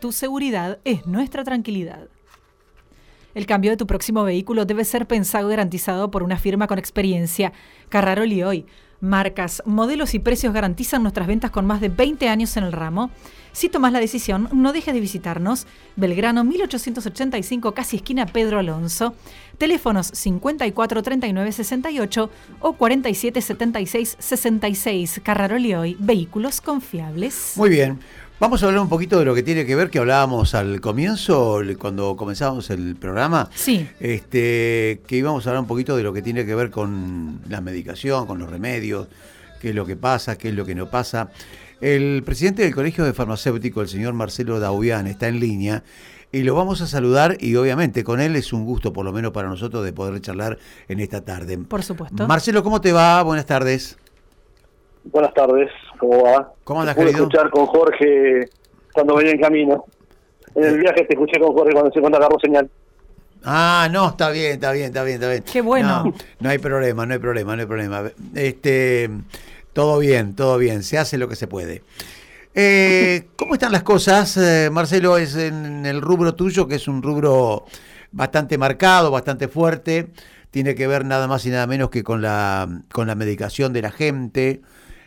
tu seguridad es nuestra tranquilidad. El cambio de tu próximo vehículo debe ser pensado y garantizado por una firma con experiencia. Carraroli hoy. Marcas, modelos y precios garantizan nuestras ventas con más de 20 años en el ramo. Si tomas la decisión, no dejes de visitarnos. Belgrano 1885, casi esquina Pedro Alonso. Teléfonos 54 39 68 o 47 76 66. Carraroli hoy, vehículos confiables. Muy bien. Vamos a hablar un poquito de lo que tiene que ver, que hablábamos al comienzo, cuando comenzábamos el programa. Sí. Este, que íbamos a hablar un poquito de lo que tiene que ver con la medicación, con los remedios, qué es lo que pasa, qué es lo que no pasa. El presidente del Colegio de Farmacéuticos, el señor Marcelo Daubian, está en línea y lo vamos a saludar y obviamente con él es un gusto, por lo menos para nosotros, de poder charlar en esta tarde. Por supuesto. Marcelo, ¿cómo te va? Buenas tardes. Buenas tardes, ¿cómo va? ¿Cómo andas, querido? escuchar con Jorge cuando venía en camino. En el viaje te escuché con Jorge cuando se cuando agarró señal. Ah, no, está bien, está bien, está bien, está bien. Qué bueno. No, no hay problema, no hay problema, no hay problema. Este, todo bien, todo bien, se hace lo que se puede. Eh, ¿Cómo están las cosas, eh, Marcelo? Es en el rubro tuyo, que es un rubro bastante marcado, bastante fuerte. Tiene que ver nada más y nada menos que con la, con la medicación de la gente.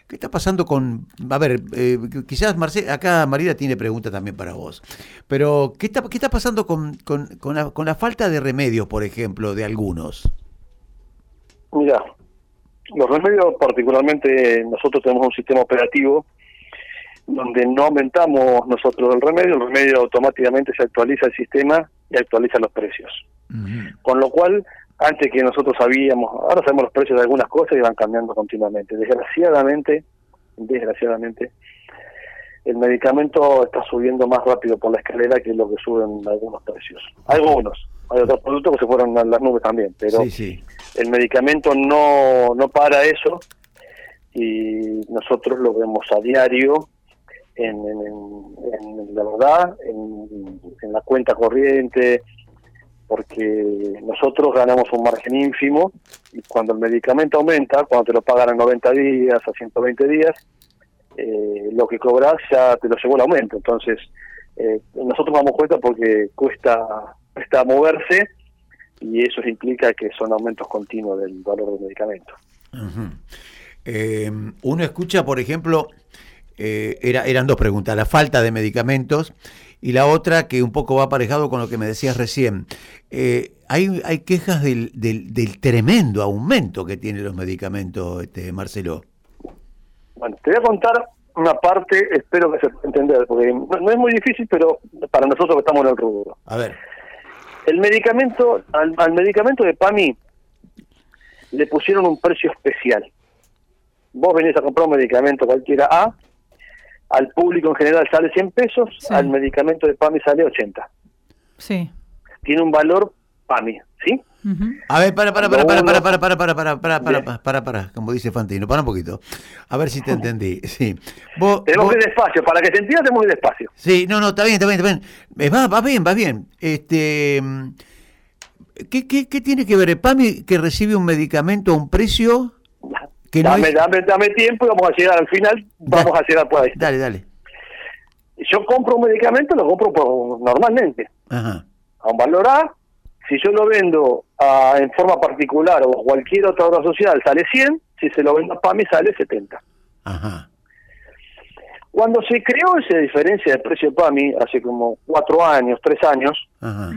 ¿Qué está pasando con.? A ver, eh, quizás Marce- acá Marida tiene pregunta también para vos. Pero, ¿qué está, qué está pasando con, con, con la, con la falta de remedios, por ejemplo, de algunos? Mira, los remedios, particularmente nosotros tenemos un sistema operativo donde no aumentamos nosotros el remedio, el remedio automáticamente se actualiza el sistema y actualiza los precios. Con lo cual, antes que nosotros sabíamos, ahora sabemos los precios de algunas cosas y van cambiando continuamente. Desgraciadamente, desgraciadamente, el medicamento está subiendo más rápido por la escalera que lo que suben algunos precios. Algunos, hay otros productos que se fueron a las nubes también, pero Sí, sí. el medicamento no, no para eso y nosotros lo vemos a diario en, en, en- la verdad, en, en la cuenta corriente, porque nosotros ganamos un margen ínfimo y cuando el medicamento aumenta, cuando te lo pagan a 90 días, a 120 días, eh, lo que cobras ya te lo llevó el aumento. Entonces, eh, nosotros damos cuenta porque cuesta, cuesta moverse y eso implica que son aumentos continuos del valor del medicamento. Eh, uno escucha, por ejemplo, eh, era, eran dos preguntas, la falta de medicamentos y la otra que un poco va aparejado con lo que me decías recién. Eh, hay, hay quejas del, del, del tremendo aumento que tienen los medicamentos, este, Marcelo. Bueno, te voy a contar una parte, espero que se pueda entender, porque no, no es muy difícil, pero para nosotros que estamos en el rubro. A ver. El medicamento, al, al medicamento de PAMI le pusieron un precio especial. Vos venís a comprar un medicamento cualquiera A, al público en general sale 100 pesos, Sí. al medicamento de PAMI sale 80. Sí. Tiene un valor PAMI, ¿sí? A ver, para, para, para, para, para, para, para, para, para, para, para, Bien. para, para, como dice Fantino, para un poquito. A ver si te entendí. Sí. Vos, Tenemos vos- que ir despacio, para que se entienda tenemos que ir despacio. Sí, no, no, está bien, está bien, está bien. Eh, Va, va bien, va bien. Este, mm, ¿qué, qué, qué tiene que ver el PAMI que recibe un medicamento a un precio que no dame, es... dame, dame tiempo y vamos a llegar al final, vamos a llegar por ahí. Dale, dale. Yo compro un medicamento, lo compro por- normalmente, Ajá. a un valor A. Si yo lo vendo a- en forma particular o cualquier otra obra social, sale 100. Si se lo vendo a PAMI, sale 70. Ajá. Cuando se creó esa diferencia de precio PAMI, hace como cuatro años, tres años, Ajá.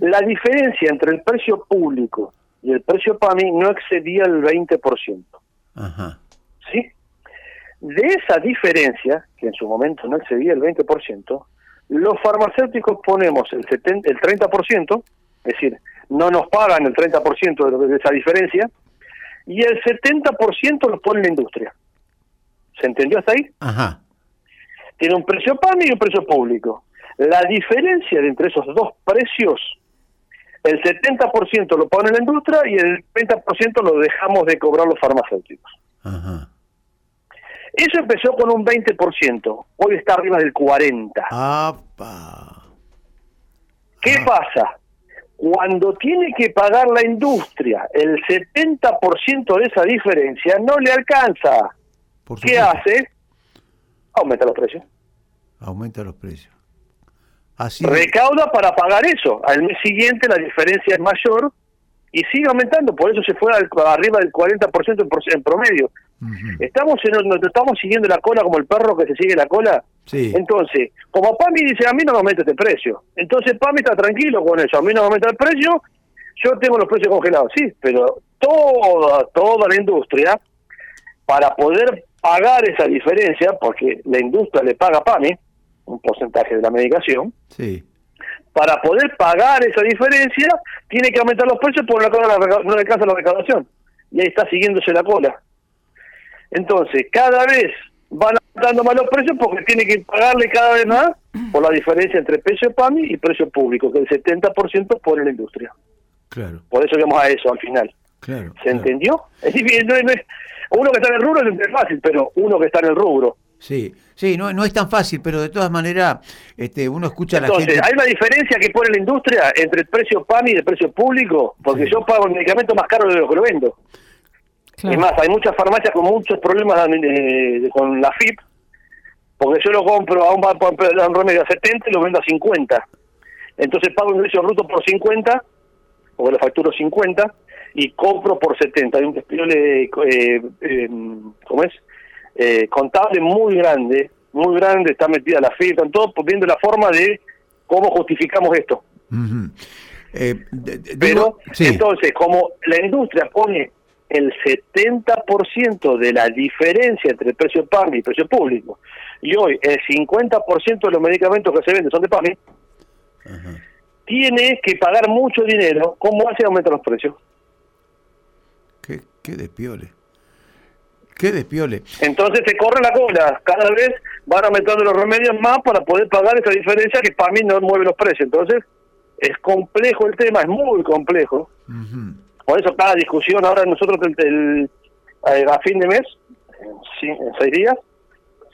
la diferencia entre el precio público y el precio PAMI no excedía el 20%. Ajá. ¿sí? De esa diferencia, que en su momento no excedía el 20%, los farmacéuticos ponemos el, 70, el 30%, es decir, no nos pagan el 30% de, de esa diferencia, y el 70% lo pone la industria. ¿Se entendió hasta ahí? Ajá. Tiene un precio PAMI y un precio público. La diferencia entre esos dos precios, el 70% lo pone la industria y el 30% lo dejamos de cobrar los farmacéuticos. Ajá. Eso empezó con un 20%, hoy está arriba del 40%. Apa. ¿Qué Ah. pasa? Cuando tiene que pagar la industria el 70% de esa diferencia, no le alcanza. ¿Qué hace? Aumenta los precios. Aumenta los precios. Así recauda para pagar eso. Al mes siguiente la diferencia es mayor y sigue aumentando, por eso se fue al, arriba del 40% en, promedio. Estamos en, nos estamos siguiendo la cola como el perro que se sigue la cola. Sí. Entonces, como PAMI dice, a mí no me aumenta este precio. Entonces PAMI está tranquilo con eso, a mí no me aumenta el precio, yo tengo los precios congelados, sí, pero toda, toda la industria, para poder pagar esa diferencia, porque la industria le paga a PAMI, un porcentaje de la medicación, sí. para poder pagar esa diferencia, tiene que aumentar los precios porque no alcanza la recaudación. Y ahí está siguiéndose la cola. Entonces, cada vez van aumentando más los precios porque tiene que pagarle cada vez más por la diferencia entre precio PAMI y precio público, que el 70% pone la industria. Claro. Por eso llegamos a eso al final. Claro, ¿Se entendió? Es difícil, no es, uno que está en el rubro es fácil, pero uno que está en el rubro. Sí, sí, no, no es tan fácil, pero de todas maneras este, uno escucha a la Entonces, gente... hay una diferencia que pone la industria entre el precio PAMI y el precio público, porque yo pago el medicamento más caro de lo que lo vendo. Claro. Es más, hay muchas farmacias con muchos problemas eh, con la FIP, porque yo lo compro a un, a un remedio a 70 y lo vendo a 50. Entonces pago un precio bruto por 50, porque lo facturo 50, y compro por 70. Hay un despiole, eh, eh, ¿cómo es? Eh, contable muy grande, muy grande, está metida la FIP, están todos viendo la forma de cómo justificamos esto. Eh, Pero, sí, entonces, como la industria pone el 70% de la diferencia entre el precio PAMI y el precio público, y hoy el 50% de los medicamentos que se venden son de PAMI, tiene que pagar mucho dinero, ¿cómo hace aumentar los precios? qué, qué despiole. Qué despiole. Entonces se corre la cola, cada vez van aumentando los remedios más para poder pagar esa diferencia que PAMI no mueve los precios. Entonces, es complejo el tema, es muy complejo. Por eso cada discusión ahora nosotros el, el- eh, a fin de mes, en, en seis días,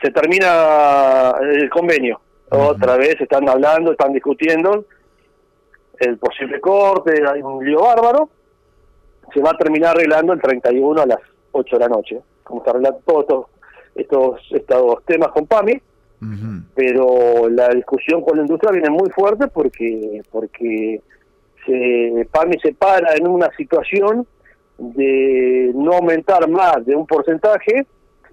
se termina el convenio. Otra vez están hablando, están discutiendo el posible corte, hay un lío bárbaro. Se va a terminar arreglando el 31 a las 8 de la noche. Como se arreglan todos estos, estos, estos temas con PAMI, pero la discusión con la industria viene muy fuerte porque porque se, PAMI se para en una situación de no aumentar más de un porcentaje.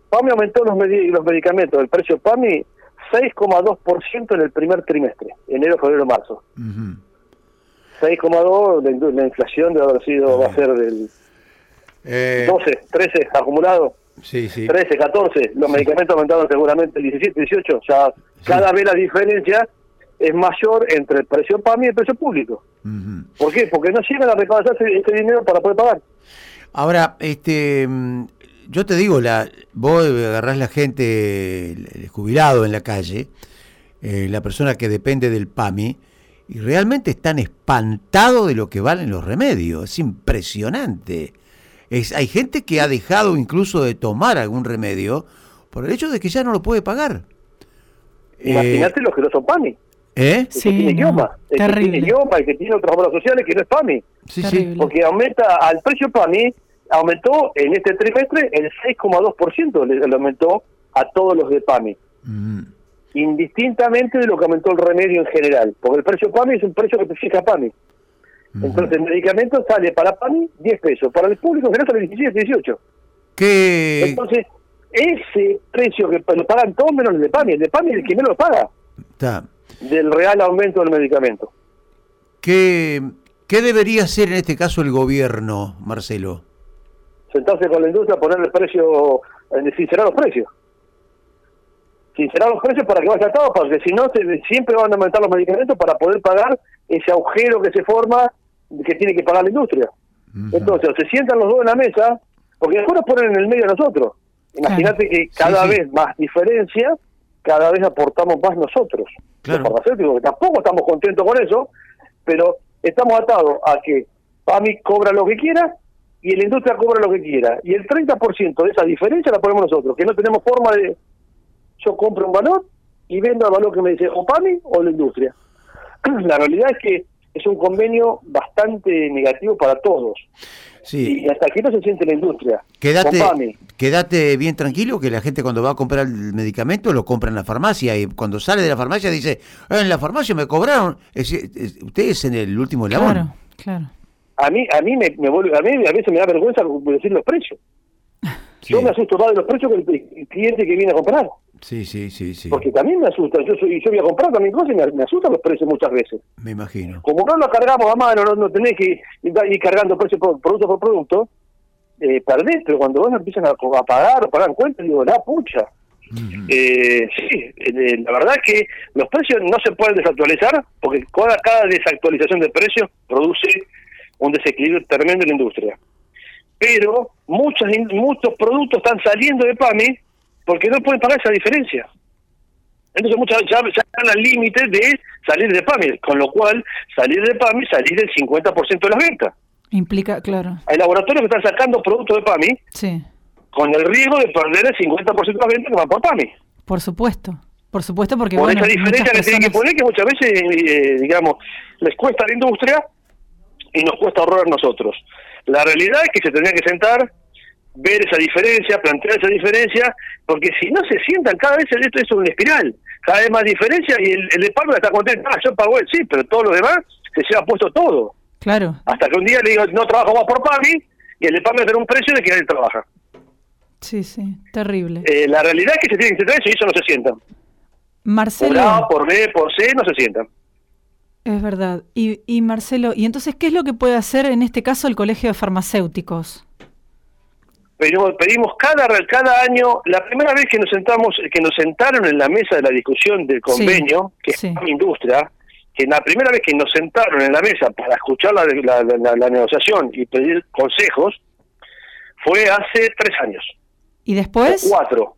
PAMI aumentó los, medi- los medicamentos, el precio PAMI 6,2% en el primer trimestre, enero, febrero, marzo. Ujú. 6,2, la, indu- la inflación debe haber sido, va a ser del Eh, 12, 13 acumulado. Sí, sí. 13, 14, los medicamentos aumentaron seguramente el 17, 18, ya cada vez la diferencia es mayor entre el precio PAMI y el precio público. Ujú. ¿Por qué? Porque no llegan a recaudar ese, ese dinero para poder pagar. Ahora, este, yo te digo, la, vos agarrás la gente, el, el jubilado en la calle, eh, la persona que depende del PAMI, y realmente están espantados de lo que valen los remedios. Es impresionante. Es, hay gente que ha dejado incluso de tomar algún remedio por el hecho de que ya no lo puede pagar. Eh, Imagínate los que no son PAMI. ¿Eh? El Sí, que tiene no, idioma, el que terrible. tiene idioma, el que tiene otras obras sociales que no es PAMI. Sí, sí. Porque aumenta al precio PAMI, aumentó en este trimestre el 6,2%, le, le aumentó a todos los de PAMI. Mm, indistintamente de lo que aumentó el remedio en general, porque el precio PAMI es un precio que te fija PAMI. Entonces el medicamento sale para PAMI 10 pesos, para el público en general sale 17, 18. ¿Qué, Entonces, ese precio que lo pagan todos menos el de PAMI, el de PAMI es el que menos lo paga está. del real aumento del medicamento. ¿Qué, ¿Qué debería hacer en este caso el gobierno, Marcelo? Sentarse con la industria, poner el precio, eh, sincerar los precios. Sincerar los precios para que vaya atado, porque si no, siempre van a aumentar los medicamentos para poder pagar ese agujero que se forma que tiene que pagar la industria. Ujú. Entonces, o se sientan los dos en la mesa, porque después nos ponen en el medio a nosotros. Imagínate que cada Sí, sí. vez más diferencia, cada vez aportamos más nosotros. Claro. Los farmacéuticos, que tampoco estamos contentos con eso, pero estamos atados a que PAMI cobra lo que quiera y la industria cobra lo que quiera. Y el 30% de esa diferencia la ponemos nosotros, que no tenemos forma de... Yo compro un valor y vendo al valor que me dice o PAMI o la industria. La realidad es que es un convenio bastante negativo para todos. Sí. Y hasta aquí no se siente la industria. Quédate, quédate bien tranquilo que la gente cuando va a comprar el medicamento lo compra en la farmacia y cuando sale de la farmacia dice, "Ah, en la farmacia me cobraron. Es, es- usted es en el último eslabón. Claro, claro. A mí, a mí me, me vuelve, a mí a veces me da vergüenza decir los precios. Sí. Yo me asusto más de los precios que el, el cliente que viene a comprar. Sí, sí, sí, sí. Porque también me asusta. Yo soy, yo voy a comprar también cosas y me, me asustan los precios muchas veces. Me imagino. Como no lo cargamos a mano, no, no tenés que ir, cargando precio por producto por producto, eh, perdés, pero cuando vos empiezan a, a pagar o pagan cuentas, digo, la pucha. Eh, sí, eh, la verdad es que los precios no se pueden desactualizar porque cada, cada desactualización de precios produce un desequilibrio tremendo en la industria. Pero muchos, muchos productos están saliendo de PAMI porque no pueden pagar esa diferencia. Entonces muchas ya, ya están al límite de salir de PAMI, con lo cual salir de PAMI, salir del 50% de las ventas. Implica, claro. Hay laboratorios que están sacando productos de PAMI Sí, con el riesgo de perder el 50% de las ventas que van por PAMI. por supuesto. Por supuesto, porque por bueno, esa diferencia que tienen que poner que muchas veces, eh, digamos, les cuesta a la industria y nos cuesta ahorrar a nosotros. La realidad es que se tendría que sentar, ver esa diferencia, plantear esa diferencia, porque si no se sientan, cada vez esto es una espiral, cada vez más diferencia y el, el de Palma está contento, ah, yo pago él, sí, pero todos los demás se lleva puesto todo. Claro, Hasta que un día le digo, no trabajo más por PAMI, y el de PAMI tiene un precio de que nadie trabaja. sí, sí, terrible. Eh, la realidad es que se tienen que sentar eso y eso no se sientan. Por Marcelo, A, por B, por C, no se sientan. es verdad. Y, y Marcelo, ¿y entonces qué es lo que puede hacer en este caso el Colegio de Farmacéuticos? Pedimos, pedimos cada cada año la primera vez que nos sentamos que nos sentaron en la mesa de la discusión del convenio que sí. es la industria que la primera vez que nos sentaron en la mesa para escuchar la, la, la- la negociación y pedir consejos fue hace tres años ¿Y o después? cuatro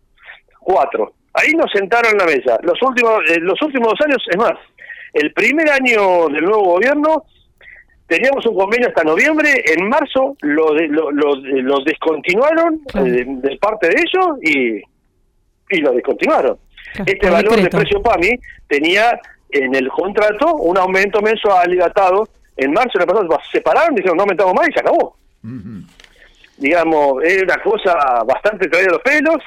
cuatro ahí nos sentaron en la mesa los últimos eh, los últimos dos años es más el primer año del nuevo gobierno teníamos un convenio hasta noviembre, en marzo lo de- lo, lo, lo descontinuaron Claro. eh, de, de parte de ellos y, y lo descontinuaron. Claro, este valor decreto. de precio PAMI tenía en el contrato un aumento mensual y datado. En marzo el pasado se separaron, dijeron no aumentamos más y se acabó. Digamos, es una cosa bastante traída de los pelos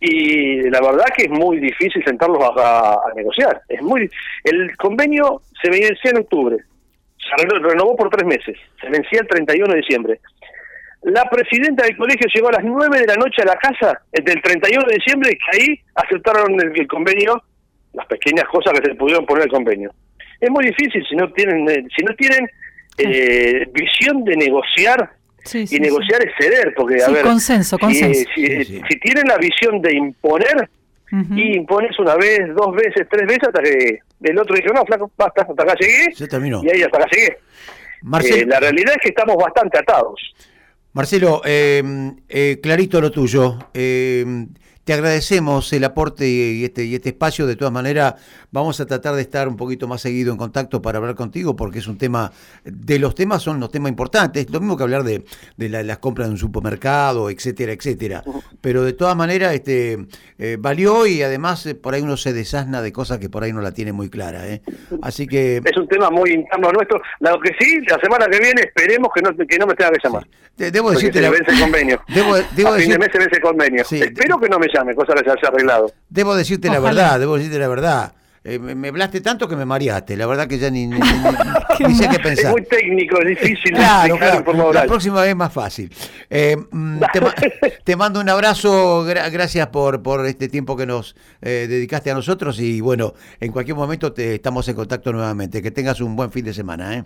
y la verdad que es muy difícil sentarlos a, a negociar. Es muy El convenio se vencía en octubre, se renovó por tres meses, se vencía el 31 de diciembre. La presidenta del colegio llegó a las 9 de la noche a la casa eh, del 31 de diciembre que ahí aceptaron el, el convenio, las pequeñas cosas que se pudieron poner el convenio. Es muy difícil si no tienen eh, si no tienen eh, visión de negociar Sí, y sí, negociar es ceder, porque a Sí, ver, consenso, si- consenso. Si, Sí, sí. si tienen la visión de imponer, Y impones una vez, dos veces, tres veces, hasta que el otro dijo, no, flaco, basta, hasta acá llegué, Se terminó. y ahí hasta acá llegué. Eh, la realidad es que estamos bastante atados. Marcelo, eh, eh, clarito lo tuyo. Te agradecemos el aporte y este, y este espacio. De todas maneras, vamos a tratar de estar un poquito más seguido en contacto para hablar contigo, porque es un tema, de los temas son los temas importantes. Lo mismo que hablar de, de la- las compras de un supermercado, etcétera, etcétera. Pero de todas maneras, este, eh, valió y además eh, por ahí uno se desasna de cosas que por ahí no la tiene muy clara. ¿eh? Así que... Es un tema muy interno nuestro. Lo que sí, la semana que viene esperemos que no, que no me tenga que llamar. de- debo decirte se la- vence el convenio. Debo, debo a fin decir- de mes se vence el convenio. Sí. Espero que no me llame, cosa que se haya arreglado. Debo decirte la verdad, debo decirte la verdad. Eh, me, me hablaste tanto que me mareaste. La verdad que ya ni, ni- ni- sé qué pensar. Es muy técnico, es difícil Claro, claro. La próxima vez es más fácil. Eh, mm, te, ma- te mando un abrazo, gra- gracias por, por este tiempo que nos eh, dedicaste a nosotros y bueno, en cualquier momento te estamos en contacto nuevamente. Que tengas un buen fin de semana. ¿eh?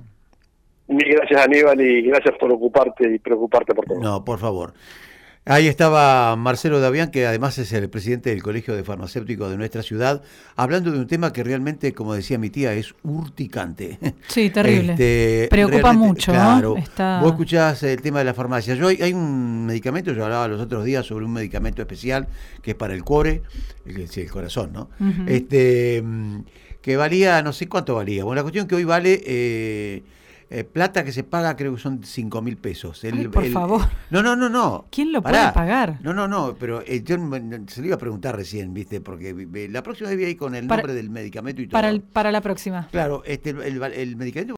Mil gracias Aníbal y gracias por ocuparte y preocuparte por todo. No, por favor. Ahí estaba Marcelo Davián, que además es el presidente del Colegio de Farmacéuticos de nuestra ciudad, hablando de un tema que realmente, como decía mi tía, es urticante. Sí, terrible. Este, Preocupa mucho, ¿no? Claro. Está- Vos escuchás el tema de la farmacia. Yo hay, un medicamento, yo hablaba los otros días sobre un medicamento especial que es para el core, el, corazón, ¿no? Este mm, que valía, no sé cuánto valía. Bueno, la cuestión que hoy vale eh, eh, plata que se paga, creo que son 5 mil pesos. El- Ay, por el- favor. No, no, no, no. ¿Quién lo Pará. puede pagar? No, no, no, pero eh, yo se lo iba a preguntar recién, ¿viste? Porque eh, la próxima vez voy a ir con el Para- nombre del medicamento y todo. Para, el- para la próxima. Claro, este, el- el medicamento